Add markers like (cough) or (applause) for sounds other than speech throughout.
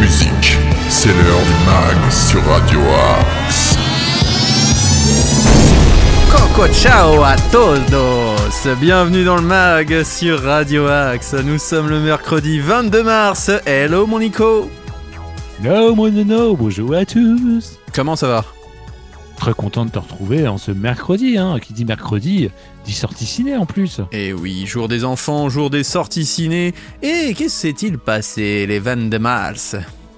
musique. C'est l'heure du mag sur Radio Axe. Coco ciao à todos Bienvenue dans le mag sur Radio Axe. Nous sommes le mercredi 22 mars. Hello mon Nico Hello mon nono, bonjour à tous Comment ça va? Très content de te retrouver en ce mercredi, hein. qui dit mercredi, dit sortie ciné en plus. Eh oui, jour des enfants, jour des sorties ciné. Et qu'est-ce s'est-il passé les 22 mars?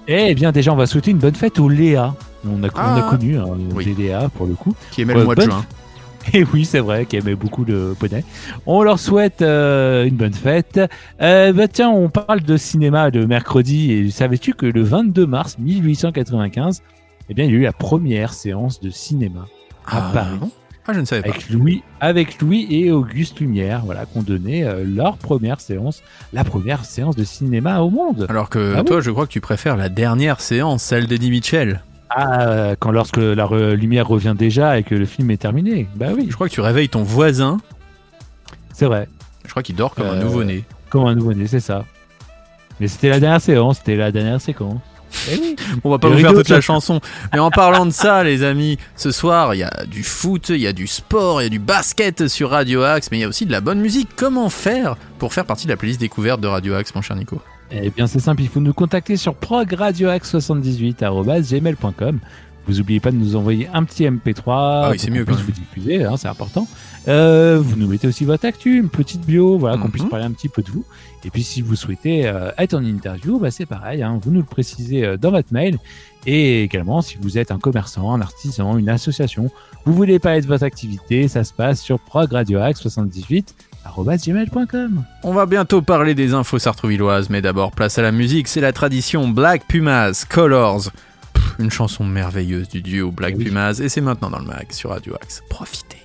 Eh bien déjà on va souhaiter une bonne fête aux Léa. On a, on a Ah. connu hein, Oui. Léa pour le coup. Qui aimait le mois de juin (laughs) Et oui, c'est vrai qu'ils aimaient beaucoup le poney. On leur souhaite euh, une bonne fête. Euh, bah tiens, on parle de cinéma le mercredi. Et savais-tu que le 22 mars 1895, eh bien, il y a eu la première séance de cinéma à Ah, Paris. bon Ah, je ne savais pas. Avec Louis, avec Louis et Auguste Lumière, voilà, qu'on donnait euh, leur première séance, la première séance de cinéma au monde. Alors que Ah toi, je crois que tu préfères la dernière séance, celle d'Eddie Mitchell. Ah, euh, quand lorsque la re- lumière revient déjà et que le film est terminé. Bah oui, Je crois que tu réveilles ton voisin. c'est vrai. Je crois qu'il dort comme un Euh, nouveau-né. Comme un nouveau-né, c'est ça. Mais c'était la dernière séance, c'était la dernière séquence. Eh oui. (laughs) On va pas vous faire toute la chanson. Mais en parlant de ça, (laughs) les amis, ce soir, il y a du foot, il y a du sport, il y a du basket sur Radio Axe, mais il y a aussi de la bonne musique. Comment faire pour faire partie de la playlist découverte de Radio Axe, mon cher Nico? Eh bien, c'est simple, il faut nous contacter sur progradioax78.gmail.com. Vous oubliez pas de nous envoyer un petit MP3 Ah oui, c'est mieux, quand vous diffuser, hein, c'est important. Euh, vous nous mettez aussi votre actu, une petite bio, voilà, qu'on Mhm. puisse parler un petit peu de vous. Et puis, si vous souhaitez euh, être en interview, bah, c'est pareil, hein, vous nous le précisez euh, dans votre mail. Et également, si vous êtes un commerçant, un artisan, une association, vous voulez parler de votre activité, ça se passe sur progradioax78.gmail.com. On va bientôt parler des infos sartrouvilloises, mais d'abord, place à la musique, c'est la tradition Black Pumas, Colors. Pff, une chanson merveilleuse du duo Black Oui. Pumas, et c'est maintenant dans le mag sur Radio Axe. Profitez.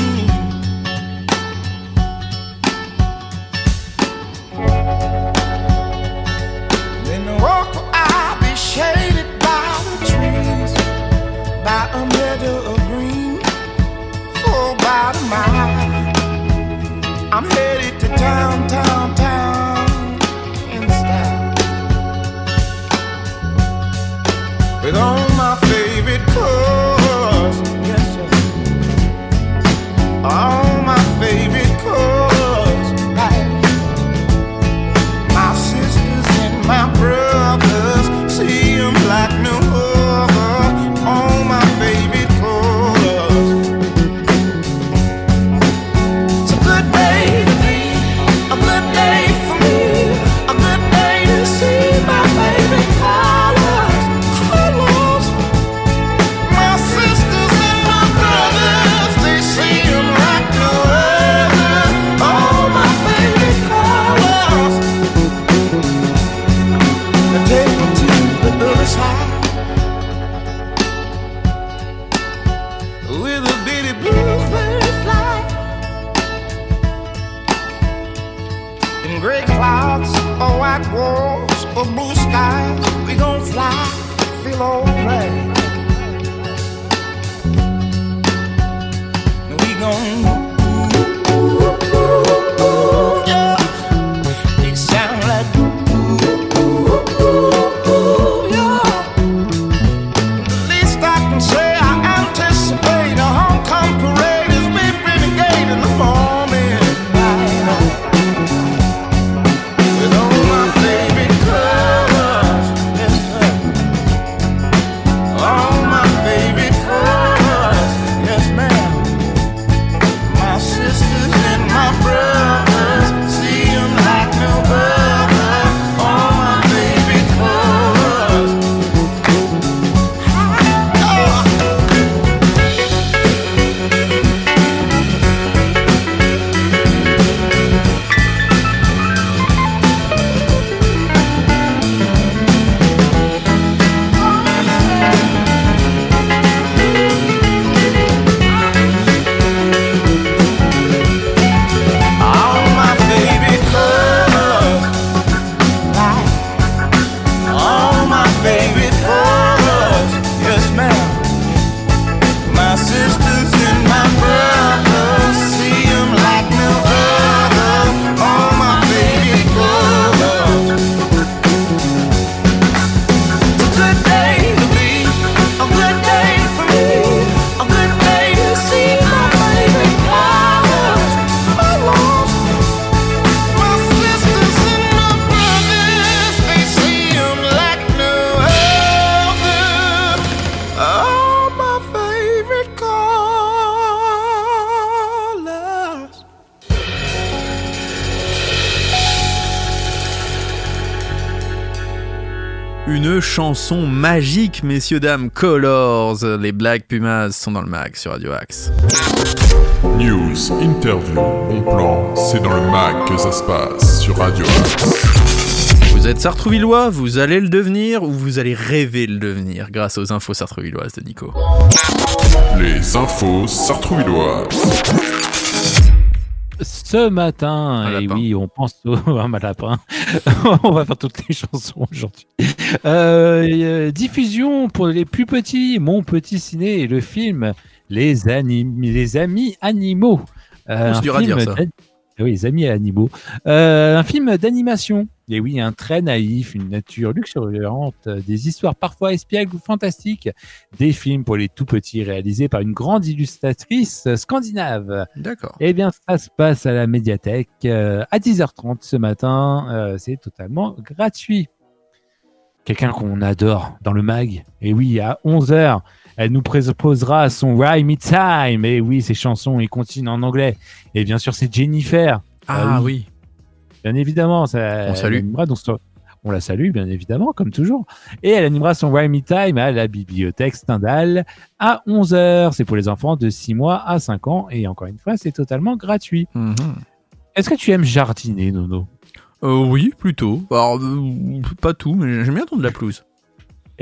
Une chanson magique, messieurs, dames, Colors. Les Black Pumas sont dans le mag sur Radio Axe. News, interview, bon plan, c'est dans le mag que ça se passe sur Radio Axe. Vous êtes sartrouvillois, vous allez le devenir ou vous allez rêver le devenir grâce aux infos sartrouvilloises de Nico. Les infos sartrouvilloises. Ce matin, Un et lapin. oui, on pense au (laughs) un lapin. (laughs) on va faire toutes les chansons aujourd'hui. Euh, euh, diffusion pour les plus petits, Mon Petit Ciné et le film Les, anim- les Amis Animaux. Euh, dur à dire, ça. Ah Oui, les Amis Animaux. Euh, un film d'animation. Et oui, un trait naïf, une nature luxuriante, des histoires parfois espiègles ou fantastiques, des films pour les tout petits réalisés par une grande illustratrice scandinave. D'accord. Eh bien, ça se passe à la médiathèque euh, à 10h30 ce matin. Euh, c'est totalement gratuit. Quelqu'un qu'on adore dans le mag. Et oui, à 11h, elle nous proposera son Rhyme Me Time. Et oui, ses chansons et continent en anglais. Et bien sûr, c'est Jennifer. Ah Ah oui. Bien évidemment, ça, On salue. animera donc on la salue, bien évidemment, comme toujours. Et elle animera son Rhyme Me Time à la bibliothèque Stendhal à 11h. C'est pour les enfants de 6 mois à 5 ans. Et encore une fois, c'est totalement gratuit. Mhm. Est-ce que tu aimes jardiner, Nono? Euh, oui, plutôt. Alors, euh, pas tout, mais j'aime bien tondre la pelouse.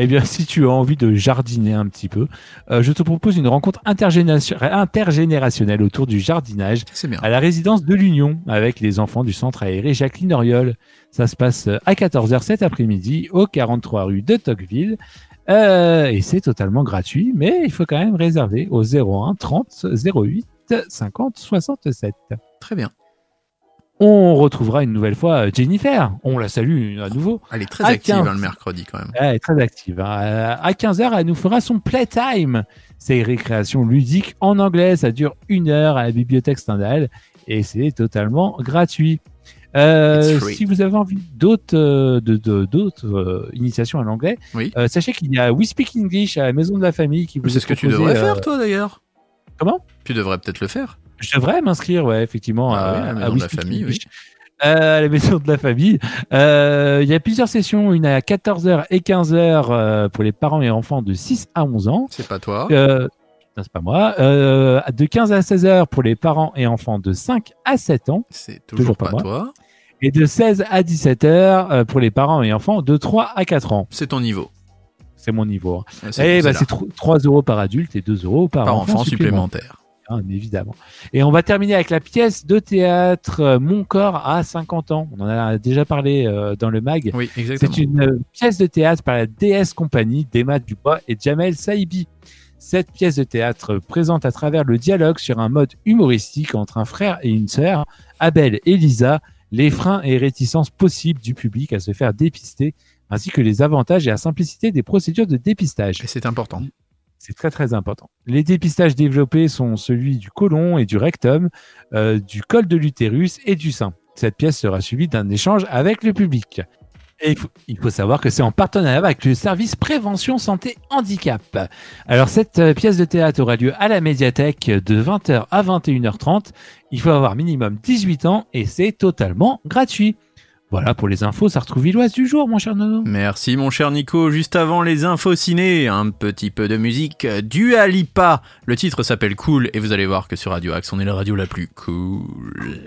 Eh bien, si tu as envie de jardiner un petit peu, euh, je te propose une rencontre intergénération- intergénérationnelle autour du jardinage à la résidence de l'Union avec les enfants du centre aéré Jacqueline Oriol. Ça se passe euh, à 14h cet après-midi au 43 rue de Tocqueville. Euh, et c'est totalement gratuit, mais il faut quand même réserver au 01 30 08 50 67. Très bien. On retrouvera une nouvelle fois euh, Jennifer. On la salue à nouveau. Elle est très À active 15. hein, le mercredi quand même. Elle est très active. hein. Euh, À 15h, elle nous fera son playtime. C'est une récréation ludique en anglais. Ça dure une heure à la bibliothèque Stendhal et c'est totalement gratuit. Euh, si vous avez envie d'autres euh, euh, initiations à l'anglais, Oui. euh, sachez qu'il y a We Speak English à la Maison de la Famille qui vous C'est est ce que tu devrais euh, faire toi d'ailleurs. Comment? Tu devrais peut-être le faire. Je devrais m'inscrire, ouais, effectivement, Ah à, la Maison à de la Famille. Euh, à la maison de la famille. Euh, Il y a plusieurs sessions, une à 14h et 15h euh, pour les parents et enfants de 6 à 11 ans. C'est pas toi. Euh, non, c'est pas moi. Euh, de 15 à 16 heures pour les parents et enfants de 5 à 7 ans. C'est toujours, toujours pas pas moi. toi. Et de 16 à 17 heures euh, pour les parents et enfants de 3 à 4 ans. C'est ton niveau. C'est mon niveau. hein. C'est Et bah, c'est tro- 3 euros par adulte et 2 euros par, par enfant, enfant supplémentaire. supplémentaire. Hein, évidemment. Et on va terminer avec la pièce de théâtre euh, Mon corps à 50 ans. On en a déjà parlé euh, dans le mag. Oui, exactement. C'est une euh, pièce de théâtre par la DS Compagnie d'Emma Dubois et Jamel Saïbi. Cette pièce de théâtre présente à travers le dialogue sur un mode humoristique entre un frère et une sœur, Abel et Lisa, les freins et réticences possibles du public à se faire dépister, ainsi que les avantages et la simplicité des procédures de dépistage. Et c'est important. C'est très très important. Les dépistages développés sont celui du côlon et du rectum, euh, du col de l'utérus et du sein. Cette pièce sera suivie d'un échange avec le public. Et il faut, savoir que c'est en partenariat avec le service prévention santé handicap. Alors cette euh, pièce de théâtre aura lieu à la médiathèque de 20h à 21h30. Il faut avoir minimum 18 ans et c'est totalement gratuit. Voilà pour les infos sartrouvilloises du jour, mon cher Nono. Merci mon cher Nico. Juste avant les infos ciné, un petit peu de musique. Dua Lipa. Le titre s'appelle Cool et vous allez voir que sur Radio Axe, on est la radio la plus cool.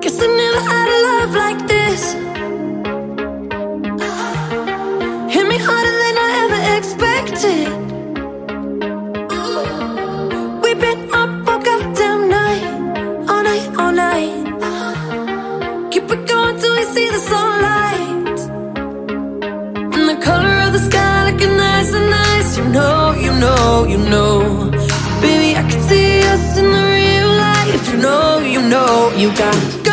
Guess I never had a love like this. Hit me harder than I ever expected. Color of the sky looking nice and nice. You know, you know, you know. Baby, I can see us in the real life. You know, you know, you got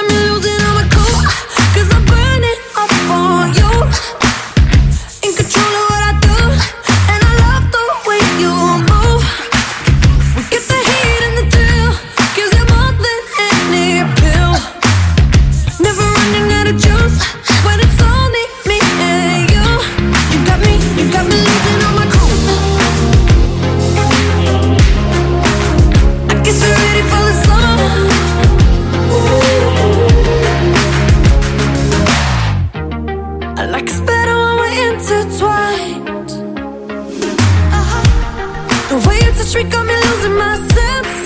The way you touch me got me losing my senses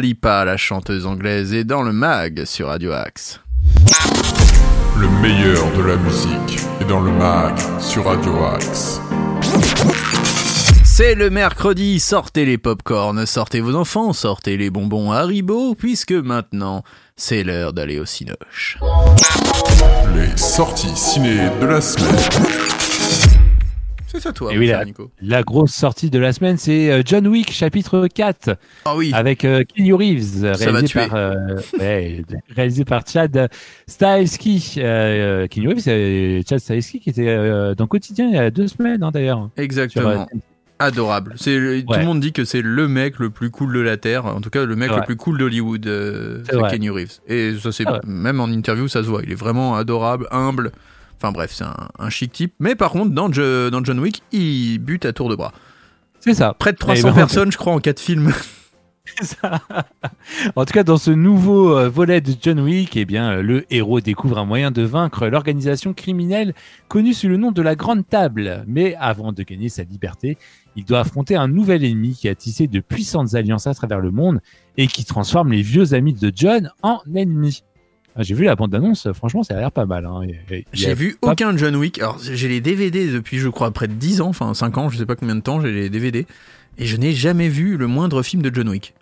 Alipa, la chanteuse anglaise, est dans le mag sur Radio Axe. Le meilleur de la musique est dans le mag sur Radio Axe. C'est le mercredi, sortez les popcorn, sortez vos enfants, sortez les bonbons Haribo, puisque maintenant, c'est l'heure d'aller au Cinoche. Les sorties ciné de la semaine. C'est ça toi, Et oui. Nico. La grosse sortie de la semaine, c'est euh, John Wick chapitre 4 Ah oui, avec euh, Keanu Reeves, réalisé par, euh, ouais, (laughs) réalisé par Chad Stahelski. Euh, Keanu Reeves, c'est Chad Stahelski qui était euh, dans Quotidien il y a deux semaines hein, d'ailleurs. Exactement. euh, Adorable. C'est le- Tout le monde dit que c'est le mec le plus cool de la Terre, en tout cas le mec le plus cool d'Hollywood, euh. Kenny Reeves. Et ça c'est Ah ouais. même en interview ça se voit, il est vraiment adorable, humble. Enfin bref, c'est un, un chic type. Mais par contre, dans, Jo- dans John Wick, il bute à tour de bras. c'est ça. Près de Et 300 ben, personnes, je crois, en 4 films. (laughs) C'est ça. en tout cas, dans ce nouveau euh, volet de John Wick, eh bien, euh, le héros découvre un moyen de vaincre l'organisation criminelle connue sous le nom de la Grande Table. Mais avant de gagner sa liberté, il doit affronter un nouvel ennemi qui a tissé de puissantes alliances à travers le monde et qui transforme les vieux amis de John en ennemis. Ah, J'ai vu la bande-annonce, franchement, ça a l'air pas mal. hein. J'ai vu pas- aucun John Wick. Alors, j'ai les DVD depuis, je crois, près de 10 ans, enfin 5 ans, je sais pas combien de temps, j'ai les DVD. Et je n'ai jamais vu le moindre film de John Wick.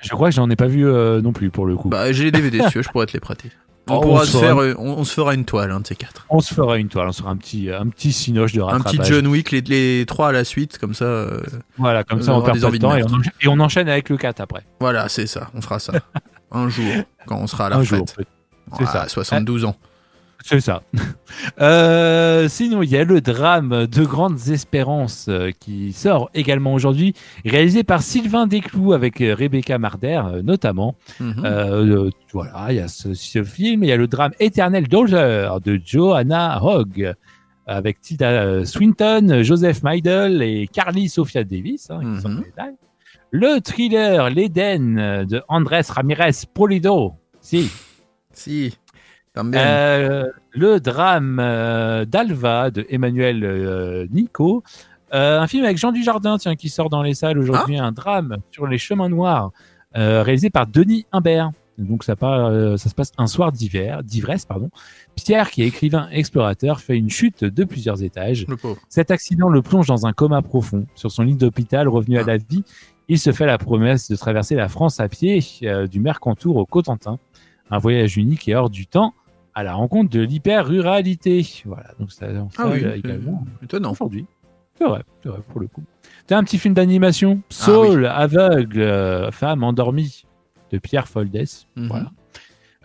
Je crois que j'en ai pas vu euh, non plus pour le coup. Bah, j'ai les DVD, si tu veux, je pourrais te les prêter. (laughs) On Oh, pourra on se se faire, fera- euh, on, on se fera une toile, un de ces quatre. On se fera une toile, on sera un petit, un petit cinoche de Un rattrapage. petit John Wick, les, les trois à la suite, comme ça. euh, Voilà, comme ça on perd pas de temps et on, enchaîne, et on enchaîne avec le 4 après. voilà, c'est ça, on fera ça. (laughs) un jour, quand on sera à la Un retraite. jour. C'est à ça. 72 ans. C'est ça. (laughs) Euh, sinon, il y a le drame de Grandes Espérances euh, qui sort également aujourd'hui, réalisé par Sylvain Desclous avec euh, Rebecca Marder euh, notamment. Mhm. Voilà, il y a ce, ce film, il y a le drame Éternel Daughter de Johanna Hogg avec euh, Swinton, Joseph Meidel et Carly Sophia Davis. hein, qui Mhm. sont les. Le thriller L'Éden de Andrés Ramirez Polido. Si, Si, euh, le drame euh, d'Alva de Emmanuel euh, Nico. Un film avec Jean Dujardin, tiens, qui sort dans les salles aujourd'hui, un drame sur les chemins noirs, réalisé par Denis Imbert. Donc ça, part, ça se passe un soir d'hiver, d'ivresse, pardon. Pierre, qui est écrivain explorateur, fait une chute de plusieurs étages. le. Cet accident le plonge dans un coma profond. Sur son lit d'hôpital, revenu à Ah. la vie, il se fait la promesse de traverser la France à pied, du Mercantour au Cotentin. Un voyage unique et hors du temps, à la rencontre de l'hyper-ruralité. Voilà, donc ça Ah oui, également étonnant. aujourd'hui. C'est vrai, c'est vrai, pour le coup. T'as un petit film d'animation, Ah Saul, aveugle, euh, femme endormie, de Pierre Foldes. Mhm. Voilà.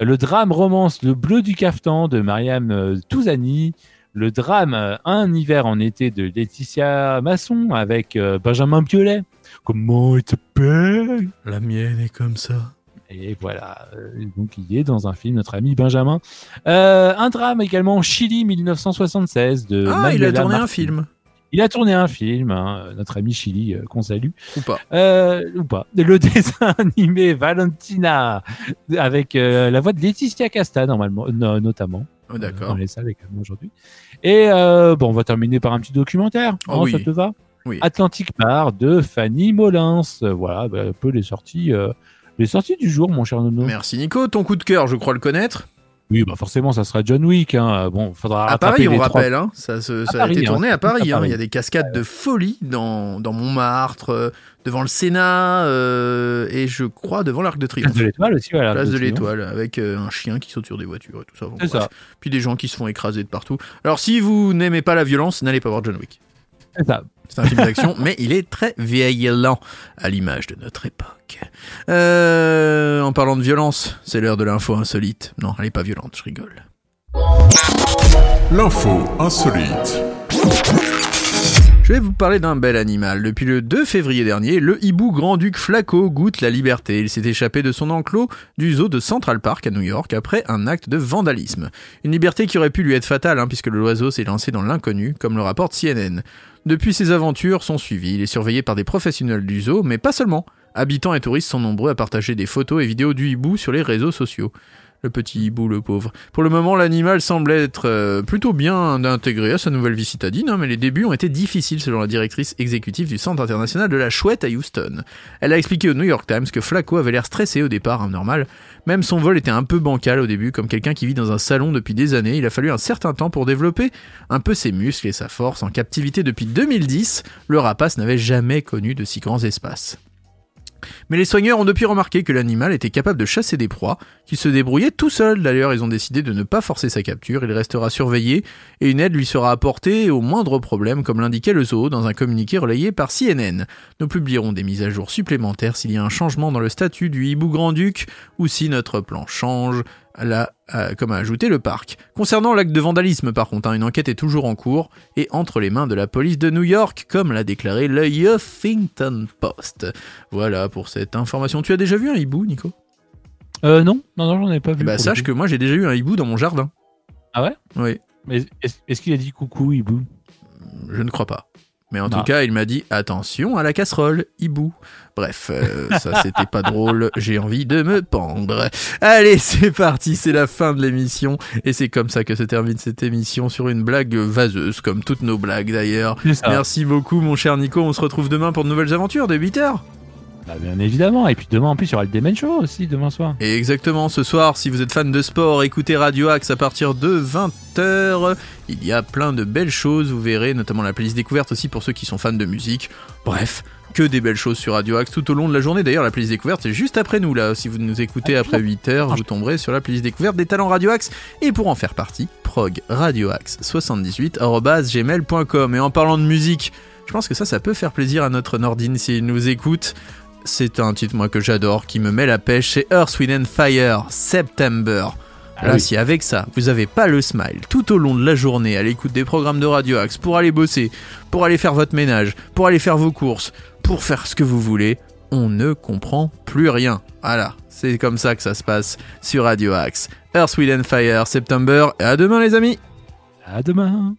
Le drame romance Le bleu du caftan de Mariam euh, Touzani. Le drame euh, Un hiver en été de Laetitia Masson avec euh, Benjamin Biolay. Comment il s'appelle? La mienne est comme ça. Et voilà, euh, donc il est dans un film, notre ami Benjamin. Euh, un drame également, Chili 1976 de Ah, il a tourné un film. Il a tourné un film, hein, notre ami Chili, euh, qu'on salue. Ou pas. Euh, ou pas. Le (laughs) dessin animé Valentina, avec la voix de Laetitia Casta, normalement, notamment. Oh, D'accord. Dans les salles également aujourd'hui. Et bon, on va terminer par un petit documentaire. Oh hein, oui. Ça te va Oui. Atlantic Bar de Fanny Molins. Voilà, bah, un peu les sorties, les sorties du jour, mon cher Nono. Merci Nico. Ton coup de cœur, je crois le connaître. Oui, bah forcément, ça sera John Wick. Hein. Bon, faudra À Paris, on les trois- rappelle, hein, ça, se- ça a Paris, été hein, tourné à Paris. à. Paris. Il y a des cascades de folie dans, dans Montmartre, euh, devant le Sénat euh, et je crois devant l'Arc de Triomphe. Place de l'Étoile aussi, voilà. Place de l'Étoile, avec euh, un chien qui saute sur des voitures et tout. Bon, ça. Puis des gens qui se font écraser de partout. Alors, si vous n'aimez pas la violence, n'allez pas voir John Wick. C'est ça. C'est un film d'action, mais il est très violent, à l'image de notre époque. Euh, en parlant de violence, c'est l'heure de l'info insolite. Non, elle est pas violente, je rigole. L'info insolite. Je vais vous parler d'un bel animal. Depuis le 2 février dernier, le hibou grand-duc Flaco goûte la liberté. Il s'est échappé de son enclos du zoo de Central Park à New York après un acte de vandalisme. Une liberté qui aurait pu lui être fatale, hein, puisque l'oiseau s'est lancé dans l'inconnu, comme le rapporte CNN. Depuis, ses aventures sont suivies. Il est surveillé par des professionnels du zoo, mais pas seulement. Habitants et touristes sont nombreux à partager des photos et vidéos du hibou sur les réseaux sociaux. Le petit hibou, le pauvre. Pour le moment, l'animal semble être euh, plutôt bien intégré à sa nouvelle vie citadine, hein, mais les débuts ont été difficiles selon la directrice exécutive du Centre international de la chouette à Houston. Elle a expliqué au New York Times que Flaco avait l'air stressé au départ, hein, normal. Même son vol était un peu bancal au début, comme quelqu'un qui vit dans un salon depuis des années. Il a fallu un certain temps pour développer un peu ses muscles et sa force. En captivité depuis 2010, le rapace n'avait jamais connu de si grands espaces. Mais les soigneurs ont depuis remarqué que l'animal était capable de chasser des proies, qu'il se débrouillait tout seul. D'ailleurs, ils ont décidé de ne pas forcer sa capture, il restera surveillé et une aide lui sera apportée au moindre problème, comme l'indiquait le zoo dans un communiqué relayé par CNN. Nous publierons des mises à jour supplémentaires s'il y a un changement dans le statut du hibou grand-duc ou si notre plan change, là, euh, comme a ajouté le parc. Concernant l'acte de vandalisme, par contre, hein, une enquête est toujours en cours et entre les mains de la police de New York, comme l'a déclaré le Huffington Post. Voilà pour cette information. Tu as déjà vu un hibou, Nico? Euh, non, non, non, j'en ai pas vu. Eh pour le sache que moi j'ai déjà eu un hibou dans mon jardin. Ah ouais? Oui, Mais est-ce est-ce qu'il a dit coucou, hibou? Je ne crois pas. Mais en Non. tout cas, il m'a dit attention à la casserole, hibou. Bref, euh, ça (laughs) c'était pas drôle, j'ai envie de me pendre. Allez, c'est parti, c'est la fin de l'émission. Et c'est comme ça que se termine cette émission sur une blague vaseuse, comme toutes nos blagues d'ailleurs. Merci beaucoup mon cher Nico, on se retrouve demain pour de nouvelles aventures dès 8h. Bah, bien évidemment. Et puis demain, en plus, il y aura le Demen Show aussi, demain soir. Et exactement, ce soir, si vous êtes fan de sport, écoutez Radio Axe à partir de 20h. Il y a plein de belles choses, vous verrez, notamment la playlist découverte aussi pour ceux qui sont fans de musique. Bref, que des belles choses sur Radio Axe tout au long de la journée. D'ailleurs, la playlist découverte, c'est juste après nous, là. Si vous nous écoutez Ah, après 8h, vous tomberez sur la playlist découverte des talents Radio Axe. Et pour en faire partie, prog radioaxe 78gmail.com. Et en parlant de musique, je pense que ça, ça peut faire plaisir à notre Nordine s'il nous écoute. C'est un titre, moi, que j'adore, qui me met la pêche. C'est Earth, Wind and Fire, September. Ah Là, oui. si avec ça, vous avez pas le smile tout au long de la journée à l'écoute des programmes de Radio Axe pour aller bosser, pour aller faire votre ménage, pour aller faire vos courses, pour faire ce que vous voulez, on ne comprend plus rien. Voilà, c'est comme ça que ça se passe sur Radio Axe. Earth, Wind and Fire, September, et à demain les amis À demain.